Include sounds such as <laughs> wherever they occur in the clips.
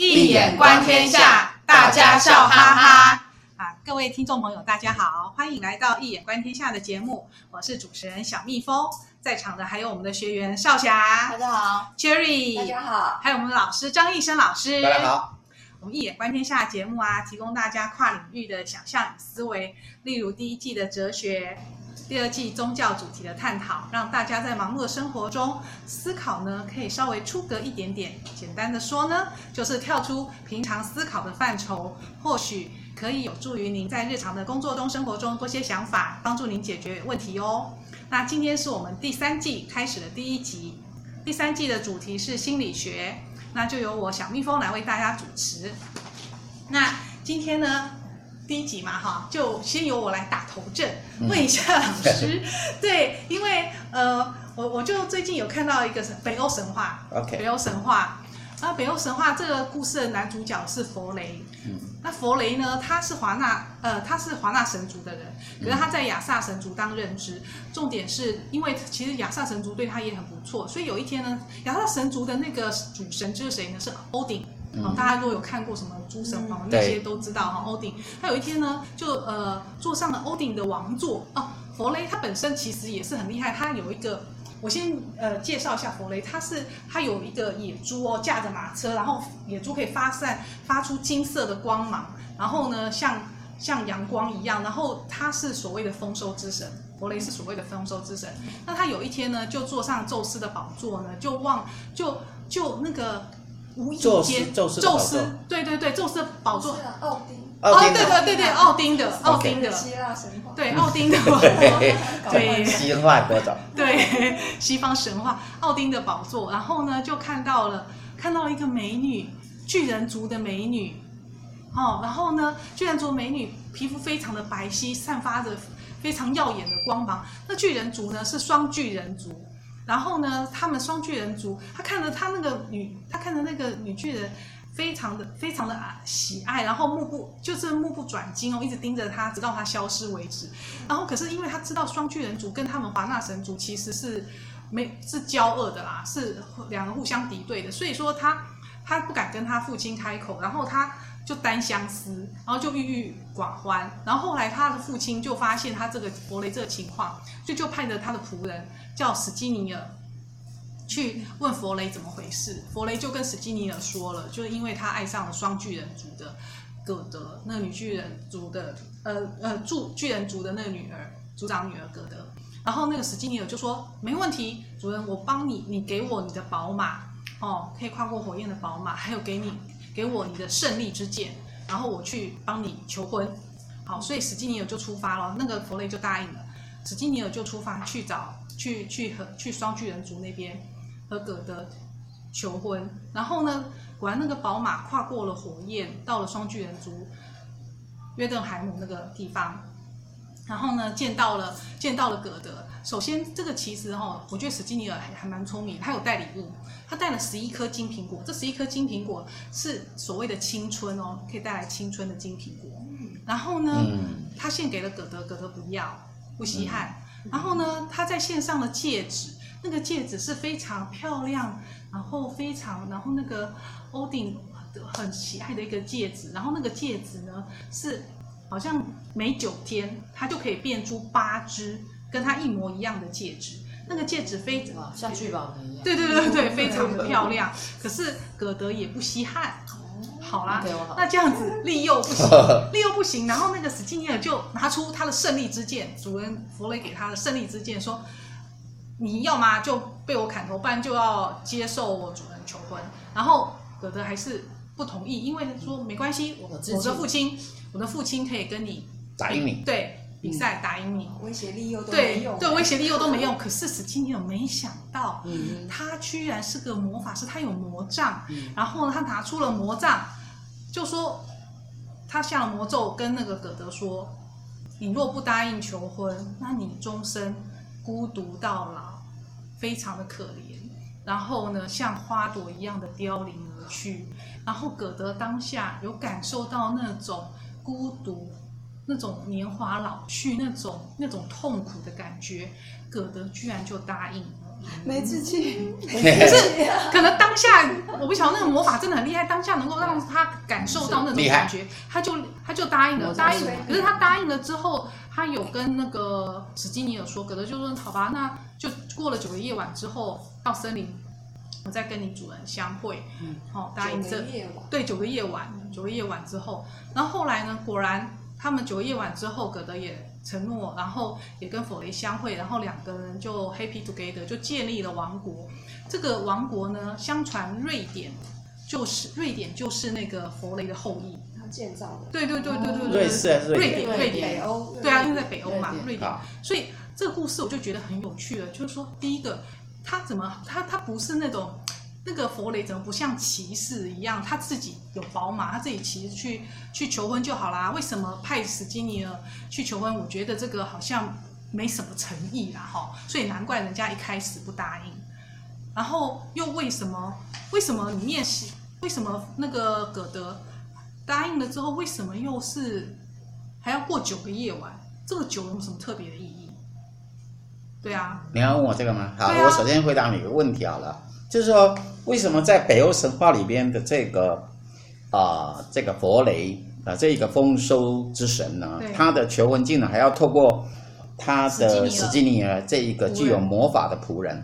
易眼观天下，大家笑哈哈。啊，各位听众朋友，大家好，欢迎来到一眼观天下的节目，我是主持人小蜜蜂，在场的还有我们的学员少霞，大家好；Cherry，大家好；还有我们的老师张艺生老师，大家好。我们一眼观天下节目啊，提供大家跨领域的想象与思维，例如第一季的哲学。第二季宗教主题的探讨，让大家在忙碌的生活中思考呢，可以稍微出格一点点。简单的说呢，就是跳出平常思考的范畴，或许可以有助于您在日常的工作中、生活中多些想法，帮助您解决问题哦。那今天是我们第三季开始的第一集，第三季的主题是心理学，那就由我小蜜蜂来为大家主持。那今天呢，第一集嘛，哈，就先由我来打头阵，问一下老师。嗯、<laughs> 对，因为呃，我我就最近有看到一个北欧神话，OK，北欧神话。啊北欧神话这个故事的男主角是佛雷。嗯。那佛雷呢，他是华纳，呃，他是华纳神族的人，可是他在亚萨神族当任职。重点是因为其实亚萨神族对他也很不错，所以有一天呢，亚萨神族的那个主神就是谁呢？是欧丁。哦，大家如果有看过什么诸神黄那些都知道哈，欧丁他有一天呢，就呃坐上了欧丁的王座哦。佛雷他本身其实也是很厉害，他有一个，我先呃介绍一下佛雷，他是他有一个野猪哦，驾着马车，然后野猪可以发散发出金色的光芒，然后呢像像阳光一样，然后他是所谓的丰收之神，佛雷是所谓的丰收之神。那他有一天呢，就坐上宙斯的宝座呢，就望就就那个。无意间，宙斯，宙斯，对对对，宙斯的宝座，奥丁，哦，对对对对，奥丁的，奥丁的，希腊神话，对，奥丁的，对，西方国宝，对，西方神话，奥丁的宝座，然后呢，就看到了，看到了一个美女，巨人族的美女，哦，然后呢，巨人族美女皮肤非常的白皙，散发着非常耀眼的光芒，那巨人族呢是双巨人族。然后呢，他们双巨人族，他看着他那个女，他看着那个女巨人，非常的非常的喜爱，然后目不就是目不转睛哦，一直盯着他，直到他消失为止。然后可是因为他知道双巨人族跟他们华纳神族其实是没是交恶的啦，是两个互相敌对的，所以说他他不敢跟他父亲开口，然后他就单相思，然后就郁郁寡欢。然后后来他的父亲就发现他这个博雷这个情况，就就派着他的仆人。叫史基尼尔去问弗雷怎么回事，弗雷就跟史基尼尔说了，就是因为他爱上了双巨人族的葛德，那个女巨人族的呃呃助巨人族的那个女儿，族长女儿葛德。然后那个史基尼尔就说没问题，主人，我帮你，你给我你的宝马哦，可以跨过火焰的宝马，还有给你给我你的胜利之剑，然后我去帮你求婚。好，所以史基尼尔就出发了，那个弗雷就答应了，史基尼尔就出发去找。去去和去双巨人族那边和葛德求婚，然后呢，果然那个宝马跨过了火焰，到了双巨人族约顿海姆那个地方，然后呢，见到了见到了葛德。首先，这个其实哈、哦，我觉得史基尼尔还还蛮聪明，他有带礼物，他带了十一颗金苹果。这十一颗金苹果是所谓的青春哦，可以带来青春的金苹果。然后呢，嗯、他献给了葛德，葛德不要，不稀罕。嗯然后呢，他在线上的戒指，那个戒指是非常漂亮，然后非常，然后那个欧丁很喜爱的一个戒指，然后那个戒指呢是好像每九天他就可以变出八只跟他一模一样的戒指，那个戒指非常像聚宝盆一样，对对对对，非常的漂亮。可是葛德也不稀罕。好啦，okay, 好，那这样子利诱不行，<laughs> 利诱不行。然后那个史基尼尔就拿出他的胜利之剑，主人弗雷给他的胜利之剑，说：“你要么就被我砍头，不然就要接受我主人求婚。”然后葛德还是不同意，因为说没关系，我我的父亲，我的父亲可以跟你打赢你，对。比赛打赢你，威胁利诱都没用，对，威胁利诱都没用。可是史基尼尔没想到，嗯，他居然是个魔法师，他有魔杖，嗯，然后呢，他拿出了魔杖，就说他下了魔咒，跟那个葛德说：“你若不答应求婚，那你终身孤独到老，非常的可怜。然后呢，像花朵一样的凋零而去。然后葛德当下有感受到那种孤独。”那种年华老去，那种那种痛苦的感觉，葛德居然就答应了。没志气，可 <laughs> 是可能当下我不晓得那个魔法真的很厉害，当下能够让他感受到那种感觉，他就他就答应了，答应。可是他答应了之后，他有跟那个史基尼有说，葛德就说好吧，那就过了九个夜晚之后到森林，我再跟你主人相会。嗯，好，答应这对九个夜晚，九个夜晚之后，然后后来呢，果然他们九个夜晚之后，葛德也。承诺，然后也跟佛雷相会，然后两个人就 happy together，就建立了王国。这个王国呢，相传瑞典就是瑞典就是那个佛雷的后裔，他建造的。对对对对对对。瑞士还是瑞典？瑞典，北欧。对啊，因为在北欧嘛，瑞典。所以这个故事我就觉得很有趣了，就是说，第一个，他怎么他他不是那种。那个佛雷怎么不像骑士一样？他自己有宝马，他自己骑去去求婚就好啦。为什么派史基尼尔去求婚？我觉得这个好像没什么诚意啦，哈。所以难怪人家一开始不答应。然后又为什么？为什么你面是？为什么那个葛德答应了之后，为什么又是还要过九个夜晚？这个九有什么特别的意义？对啊。你要问我这个吗？好，啊、我首先回答你一个问题好了。就是说，为什么在北欧神话里边的这个啊、呃，这个弗雷啊，这一个丰收之神呢，他的求婚竟然还要透过他的史基尼尔这一个具有魔法的仆人？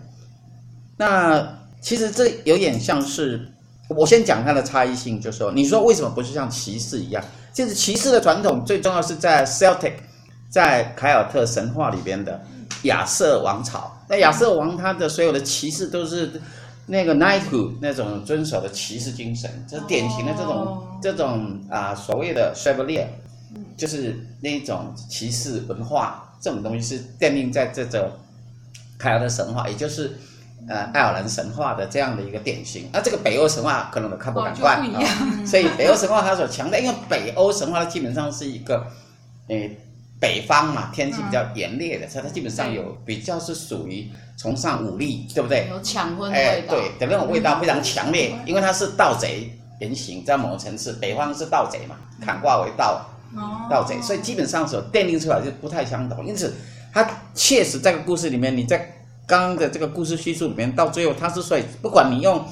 那其实这有点像是，我先讲它的差异性，就是说，你说为什么不是像骑士一样？就是骑士的传统最重要是在 Celtic，在凯尔特神话里边的亚瑟王朝。那亚瑟王他的所有的骑士都是。那个 knighthood 那种遵守的骑士精神，就是典型的这种、oh. 这种啊所谓的 chevalier，就是那种骑士文化，这种东西是奠定在这种凯尔特神话，也就是呃爱尔兰神话的这样的一个典型。那这个北欧神话可能都看不赶快啊，所以北欧神话它所强调，因为北欧神话它基本上是一个诶。北方嘛，天气比较炎烈的，所以它基本上有比较是属于崇尚武力，对不对？有抢婚的味道。对的那种味道非常强烈，因为它是盗贼原型，在某个层次，北方是盗贼嘛，砍挂为盗，盗贼，所以基本上所奠定出来就不太相同。因此，它确实在这个故事里面，你在刚刚的这个故事叙述里面，到最后它是所以，不管你用，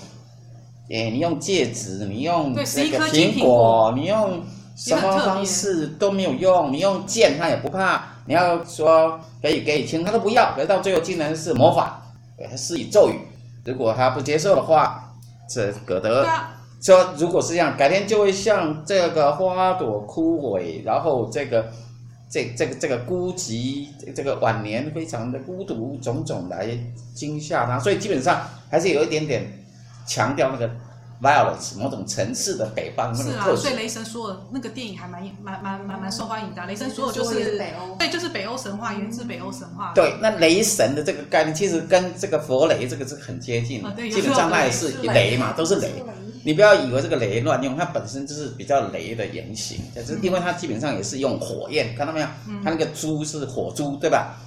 诶，你用戒指，你用那个苹果，你用。什么方式都没有用，你用剑他也不怕，你要说可以给你听他都不要，可是到最后竟然是魔法，给他施以咒语，如果他不接受的话，这葛德说如果是这样，改天就会像这个花朵枯萎，然后这个这这个这个孤寂，这个晚年非常的孤独，种种来惊吓他，所以基本上还是有一点点强调那个。Violence 某种层次的北方那种特色，所以雷神说的那个电影还蛮蛮蛮蛮蛮受欢迎的。雷神说的就是北欧，对，就是北欧神话，源自北欧神话。对，那雷神的这个概念其实跟这个佛雷这个是很接近的，基本上那也是雷嘛，都是雷。你不要以为这个雷乱用，它本身就是比较雷的原型，就是因为它基本上也是用火焰，看到没有？它那个猪是火猪，对吧？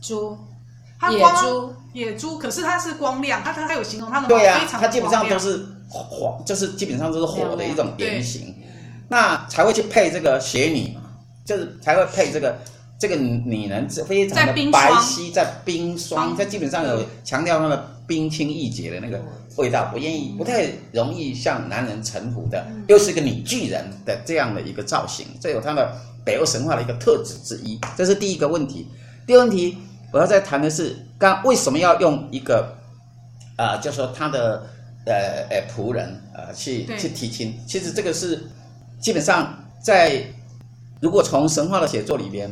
猪。野猪，野猪，可是它是光亮，它它它有形容它的对呀、啊，它基本上都是火，就是基本上都是火的一种原型，那才会去配这个雪女嘛，就是才会配这个这个女人非常的白皙，在冰霜，在基本上有强调那个冰清玉洁的那个味道，不愿意不太容易向男人臣服的，又是一个女巨人的这样的一个造型，这有它的北欧神话的一个特质之一，这是第一个问题，第二个问题。我要再谈的是，刚为什么要用一个，啊、呃，就说他的呃呃仆人呃去去提亲？其实这个是基本上在如果从神话的写作里边，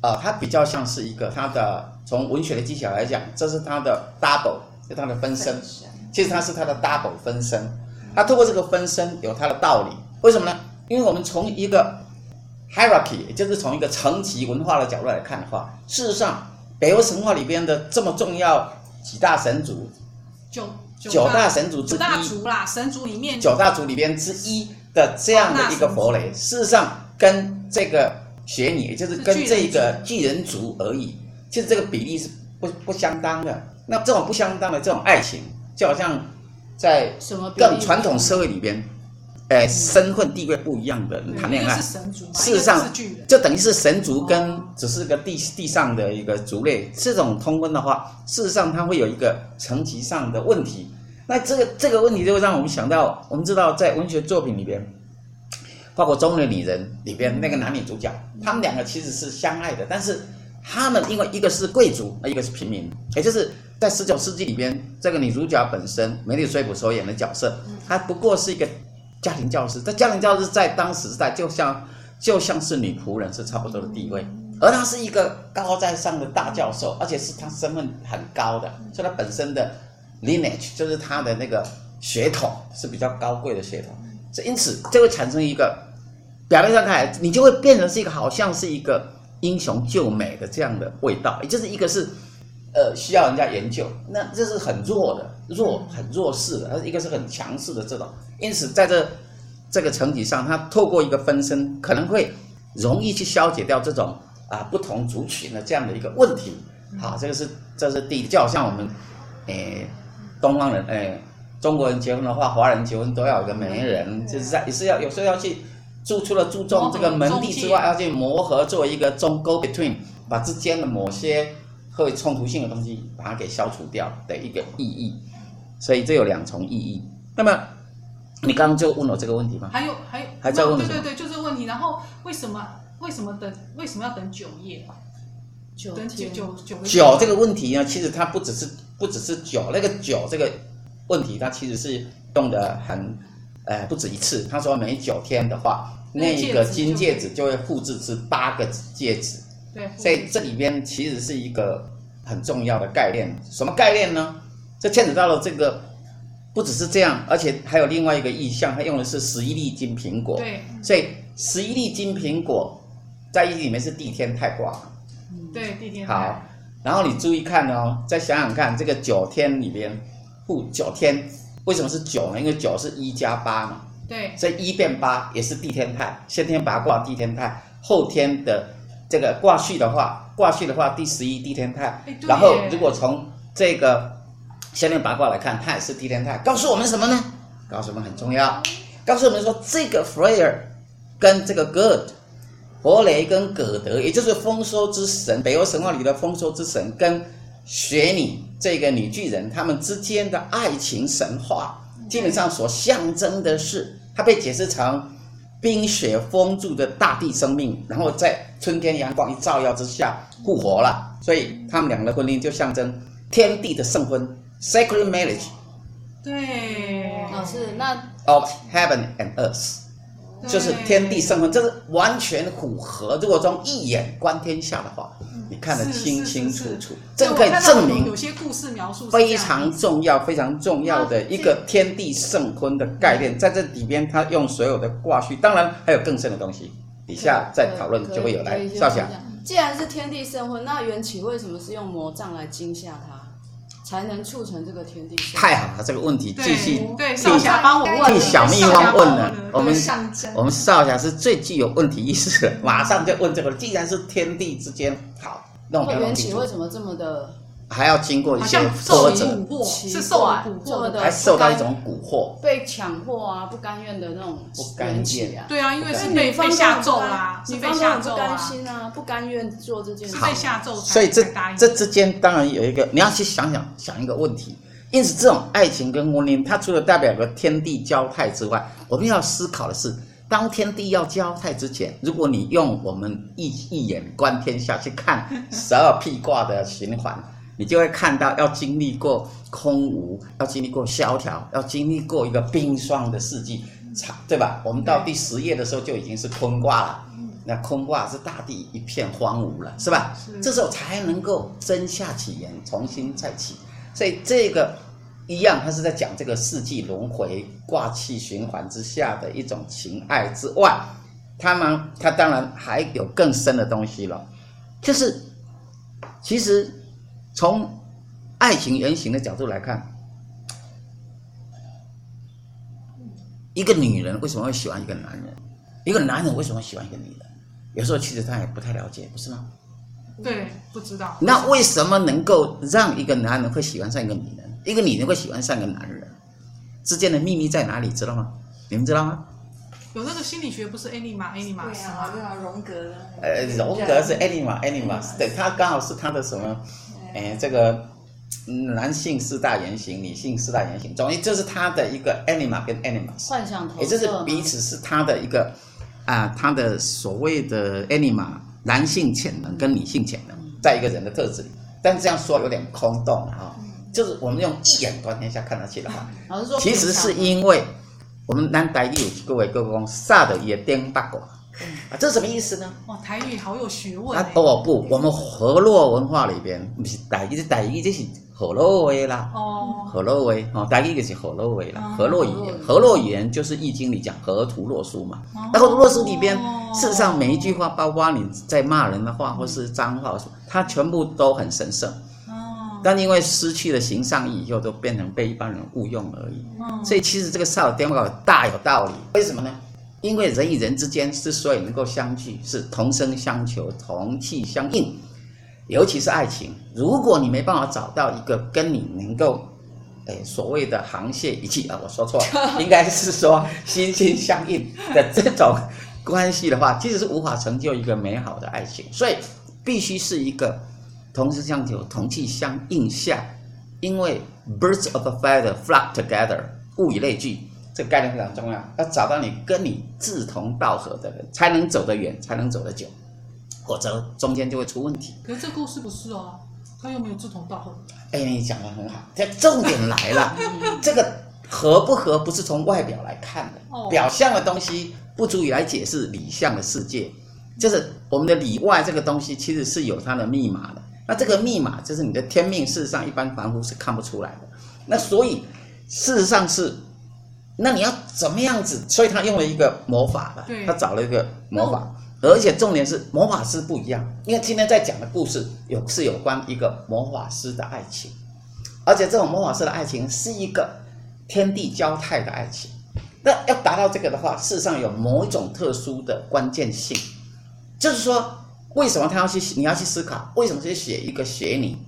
啊、呃，它比较像是一个他的从文学的技巧来讲，这是他的 double，是它的分身。其实他是他的 double 分身。他透过这个分身有他的道理，为什么呢？因为我们从一个 hierarchy，也就是从一个层级文化的角度来看的话，事实上。北欧神话里边的这么重要几大神族，九九大神族之一，九大族啦，神族里面九大族里边之一的这样的一个弗雷，事实上跟这个雪女，也就是跟这个巨人族而已，其实这个比例是不不相当的。那这种不相当的这种爱情，就好像在更传统社会里边，呃，身份地位不一样的人谈恋爱。事实上就等于是神族跟只是个地地上的一个族类。这种通婚的话，事实上它会有一个层级上的问题。那这个这个问题就会让我们想到，我们知道在文学作品里边，包括《中年女人》里边那个男女主角，他们两个其实是相爱的，但是他们因为一个是贵族，一个是平民，也就是在十九世纪里边，这个女主角本身梅莉史翠普所演的角色，她不过是一个。家庭教师，这家庭教师在当时时代就像就像是女仆人，是差不多的地位，而他是一个高在上的大教授，而且是他身份很高的，所以他本身的 lineage 就是他的那个血统是比较高贵的血统，所以因此就会产生一个表面上看来，你就会变成是一个好像是一个英雄救美的这样的味道，也就是一个是。呃，需要人家研究，那这是很弱的，弱很弱势的，而一个是很强势的这种。因此，在这这个层级上，它透过一个分身，可能会容易去消解掉这种啊不同族群的这样的一个问题。好，这个是这是第一，就好像我们，诶，东方人，诶，中国人结婚的话，华人结婚都要有个媒人，就是在也是要有时候要去注除了注重这个门第之外，要去磨合，做一个中 go between，把之间的某些。会冲突性的东西，把它给消除掉的一个意义，所以这有两重意义。那么，你刚刚就问我这个问题吗？还有还有还在问？对对对，就这个问题。然后为什么为什么等为什么要等九夜？九等九九九九这个问题呢？其实它不只是不只是九那个九这个问题，它其实是用的很呃不止一次。他说每九天的话，那个金戒指就会复制是八个戒指。对，所以这里边其实是一个很重要的概念，什么概念呢？这牵扯到了这个，不只是这样，而且还有另外一个意象，它用的是十一粒金苹果。对，所以十一粒金苹果在意里面是地天泰卦。对，地天泰。好，然后你注意看哦，再想想看，这个九天里边，不九天为什么是九呢？因为九是一加八嘛。对，所以一变八也是地天泰，先天八卦地天泰，后天的。这个卦序的话，卦序的话，第十一地天泰。然后，如果从这个先天八卦来看，它也是地天泰，告诉我们什么呢？告诉我们很重要，告诉我们说，这个 Freyr 跟这个 Gerd，弗雷跟葛德，也就是丰收之神，北欧神话里的丰收之神，跟雪女这个女巨人，他们之间的爱情神话，基本上所象征的是，它被解释成。冰雪封住的大地生命，然后在春天阳光一照耀之下复活了，所以他们两个的婚姻就象征天地的圣婚。（sacred marriage）。对，老师，那 of heaven and earth 就是天地圣婚，这是完全符合。如果从一眼观天下的话。你看得清清楚楚，这个可以证明有些故事描述非常重要、非常重要的一个天地圣婚的概念，在这里边，他用所有的卦序，当然还有更深的东西，底下再讨论就会有来。少侠，既然是天地圣婚，那缘起为什么是用魔杖来惊吓他？才能促成这个天地。太好了，这个问题继续对少侠帮我问，替小蜜蜂问了。我们我们少侠是最具有问题意识的，马上就问这个。既然是天地之间，好，那我们缘起为什么这么的？还要经过一些波折，是受蛊惑的，还受到一种蛊惑，被强迫啊，不甘愿的那种不甘愿啊。对啊，因为是被被下咒啦，是被下咒啊，不甘心啊，不甘愿做这件事，是被下咒。所以这这之间当然有一个，你要去想想想一个问题。因此，这种爱情跟婚姻，它除了代表个天地交泰之外，我们要思考的是，当天地要交泰之前，如果你用我们一一眼观天下去看十二辟卦的循环。你就会看到，要经历过空无，要经历过萧条，要经历过一个冰霜的世纪，对吧？我们到第十页的时候就已经是坤卦了，那坤卦是大地一片荒芜了，是吧？这时候才能够真下起言，重新再起。所以这个一样，它是在讲这个四季轮回、卦气循环之下的一种情爱之外，他们他当然还有更深的东西了，就是其实。从爱情原型的角度来看，一个女人为什么会喜欢一个男人？一个男人为什么会喜欢一个女人？有时候其实他也不太了解，不是吗？对，不知道。那为什么能够让一个男人会喜欢上一个女人？一个女人会喜欢上一个男人？之间的秘密在哪里？知道吗？你们知道吗？有那个心理学不是艾尼玛艾尼玛斯吗？对啊，荣格的。呃，荣格是艾尼玛艾尼玛斯，对，他刚好是他的什么？哎，这个男性四大原型，女性四大原型，总之这是他的一个 anima 跟 animus，幻想投射，也就是彼此是他的一个啊，他的所谓的 anima 男性潜能跟女性潜能，在一个人的特质里，但这样说有点空洞啊，就是我们用一眼观天下看得起的话，其实是因为。我们南台语有各位各位讲，煞的也颠八卦，啊，这是什么意思呢？哇，台语好有学问。啊，哦不，我们河洛文化里边不是台语，台语就是河洛话啦。哦。河洛话，哦，台语就是河洛话啦。河洛语言，河洛语言就是《易经》里讲河图洛书嘛。那河图洛书里边，事实上每一句话，包括你在骂人的话或是脏话，它全部都很神圣。但因为失去了形上意以后，都变成被一般人误用而已。所以其实这个少电话大有道理。为什么呢？因为人与人之间之所以能够相聚，是同声相求、同气相应。尤其是爱情，如果你没办法找到一个跟你能够，诶所谓的沆瀣一气啊，我说错了，<laughs> 应该是说心心相印的这种关系的话，其实是无法成就一个美好的爱情。所以必须是一个。同声相求，同气相应下，因为 birds of a feather flock together，物以类聚，这个概念非常重要。要找到你跟你志同道合的人，才能走得远，才能走得久，否则中间就会出问题。可是这故事不是啊，他又没有志同道合。哎，你讲的很好，这重点来了，<laughs> 这个合不合不是从外表来看的，哦、表象的东西不足以来解释里象的世界，就是我们的里外这个东西其实是有它的密码的。那这个密码就是你的天命，事实上一般凡夫是看不出来的。那所以事实上是，那你要怎么样子？所以他用了一个魔法了，他找了一个魔法，而且重点是魔法师不一样，因为今天在讲的故事有是有关一个魔法师的爱情，而且这种魔法师的爱情是一个天地交泰的爱情。那要达到这个的话，事实上有某一种特殊的关键性，就是说。为什么他要去？你要去思考，为什么去写一个写你，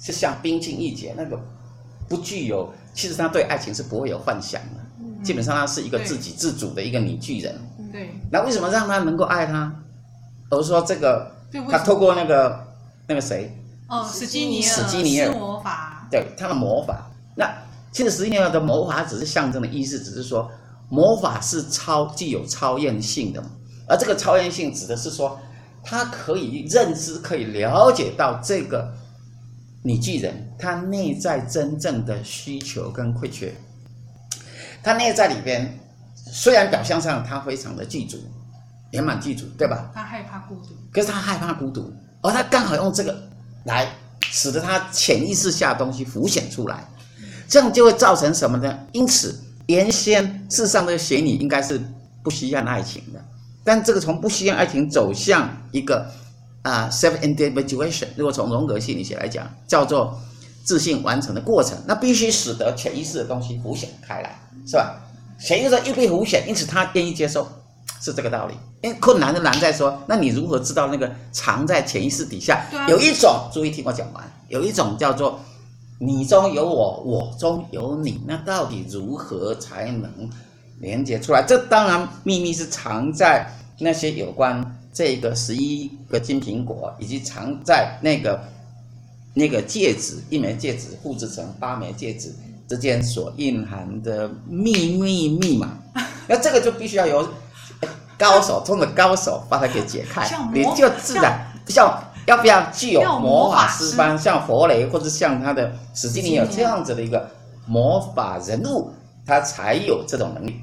是像冰清玉洁那个，不具有，其实他对爱情是不会有幻想的。嗯、基本上他是一个自给自足的一个女巨人。对。那为什么让他能够爱他？而是说这个，他透过那个那个谁？哦，史基尼尔。史基尼尔魔法。对，他的魔法。那其实史基尼尔的魔法只是象征的意思，只是说魔法是超具有超验性的，而这个超验性指的是说。他可以认知，可以了解到这个女巨人他内在真正的需求跟匮缺。他内在里边，虽然表象上他非常的具足，圆满具足，对吧？他害怕孤独。可是他害怕孤独，而他刚好用这个来使得他潜意识下的东西浮现出来，这样就会造成什么呢？因此，原先世上的邪女应该是不需要爱情的。但这个从不需要爱情走向一个啊 self individuation，如果从荣格心理学来讲，叫做自信完成的过程，那必须使得潜意识的东西浮显开来，是吧？潜意识又被浮显，因此他愿意接受，是这个道理。因为困难的难在说，那你如何知道那个藏在潜意识底下？有一种，注意听我讲完，有一种叫做你中有我，我中有你，那到底如何才能？连接出来，这当然秘密是藏在那些有关这个十一个金苹果，以及藏在那个那个戒指，一枚戒指复制成八枚戒指之间所蕴含的秘密密码。<laughs> 那这个就必须要有高手中的高手把它给解开，你就自然像，要不要具有魔法师般，像佛雷或者像他的史蒂尼有这样子的一个魔法人物，他才有这种能力。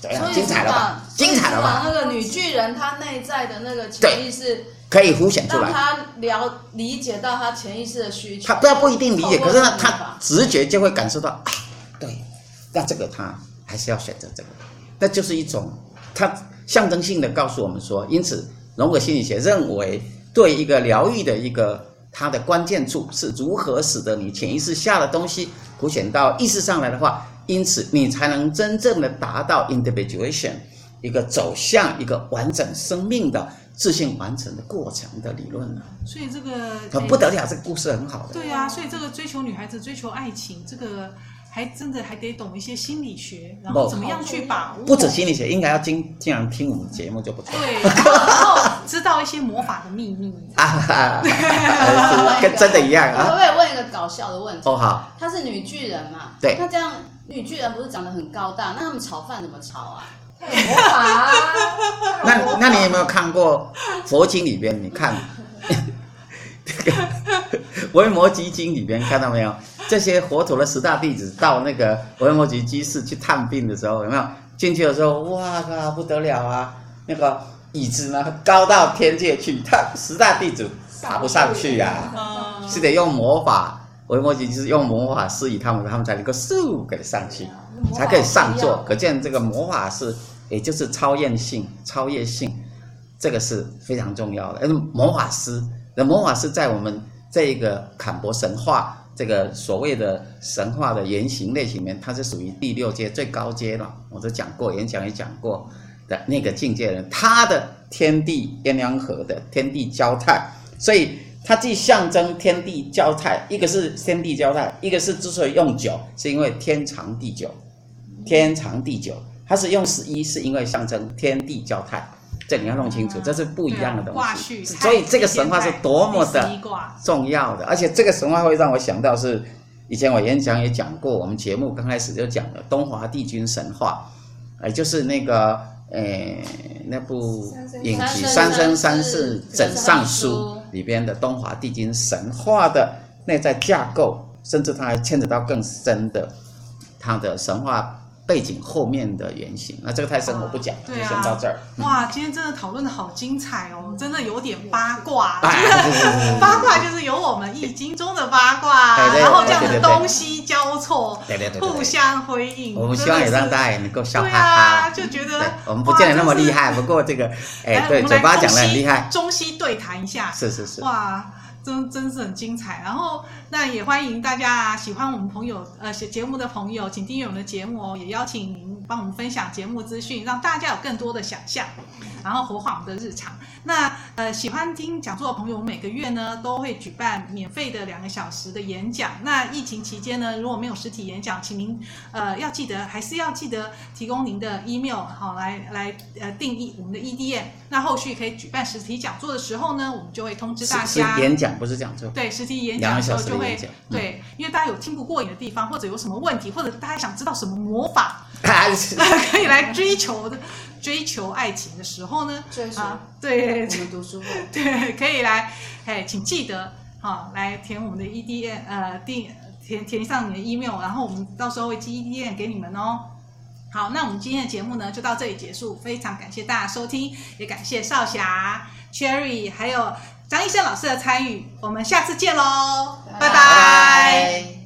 怎样？精彩了吧？精彩了吧？那个女巨人，她内在的那个潜意识可以浮现出来，让她了理解到她潜意识的需求。她不要不一定理解，可是她，她直觉就会感受到啊，对，那这个她还是要选择这个，那就是一种，它象征性的告诉我们说，因此荣格心理学认为，对一个疗愈的一个它的关键处是如何使得你潜意识下的东西浮显到意识上来的话。因此，你才能真正的达到 individuation，一个走向一个完整生命的自信完成的过程的理论了。所以这个很不得了，这个故事很好的。对、啊，所以这个追求女孩子、追求爱情，这个还真的还得懂一些心理学，然后怎么样去把握。不止心理学，应该要经经常听我们节目就不错。对，然后，知道一些魔法的秘密 <laughs> 啊，跟真的一样啊。我也问一个搞笑的问题。哦好。她是女巨人嘛？对。那这样女巨人不是长得很高大？那他们炒饭怎么炒啊？魔法啊。那那你有没有看过佛经里边？你看这个 <laughs> 维摩诘经里边看到没有？这些佛陀的十大弟子到那个维摩诘居士去探病的时候，有没有进去的时候？哇靠，不得了啊！那个椅子呢，高到天界去，他十大弟子爬不上去呀、啊，是得用魔法。维摩诘就是用魔法施以他们，他们才能够嗖给上去，才可以上座。可见这个魔法是，也就是超验性、超越性，这个是非常重要的。魔法师，那魔法师在我们这个坎伯神话。这个所谓的神话的原型类型里面，它是属于第六阶最高阶了。我都讲过，演讲也讲过的那个境界的人，他的天地鸳鸯合的天地交泰，所以它既象征天地交泰，一个是天地交泰，一个是之所以用酒，是因为天长地久，天长地久，它是用十一，是因为象征天地交泰。这你要弄清楚，这是不一样的东西。所以这个神话是多么的重要的，而且这个神话会让我想到是以前我演讲也讲过，我们节目刚开始就讲了东华帝君神话，哎，就是那个诶那部影集《三生三世枕上书》里边的东华帝君神话的内在架构，甚至它还牵扯到更深的它的神话。背景后面的原型，那这个太深我不讲，就先到这儿。哇，今天真的讨论的好精彩哦，真的有点八卦，就是八卦就是有我们易经中的八卦，然后这样的东西交错，互相辉映。我们希望也让大家也能够笑哈哈，就觉得我们不见得那么厉害，不过这个哎，对，嘴巴讲的很厉害，中西对谈一下，是是是，哇。真真是很精彩，然后那也欢迎大家喜欢我们朋友呃写节目的朋友，请订阅我们的节目哦，也邀请您帮我们分享节目资讯，让大家有更多的想象，然后活化我们的日常。那呃喜欢听讲座的朋友，我们每个月呢都会举办免费的两个小时的演讲。那疫情期间呢，如果没有实体演讲，请您呃要记得还是要记得提供您的 email 好来来呃定义我们的 EDM。那后续可以举办实体讲座的时候呢，我们就会通知大家演讲。不是讲座，对实体演讲的时候就会对，因为大家有听不过瘾的地方，或者有什么问题，或者大家想知道什么魔法 <laughs> <laughs> 可以来追求的追求爱情的时候呢，啊，对，我们读书会，<laughs> 对，可以来，哎，请记得好来填我们的 EDM，呃，填填填上你的 email，然后我们到时候会寄 EDM 给你们哦。好，那我们今天的节目呢就到这里结束，非常感谢大家收听，也感谢少侠、Cherry 还有。张医生老师的参与，我们下次见喽，拜拜。拜拜。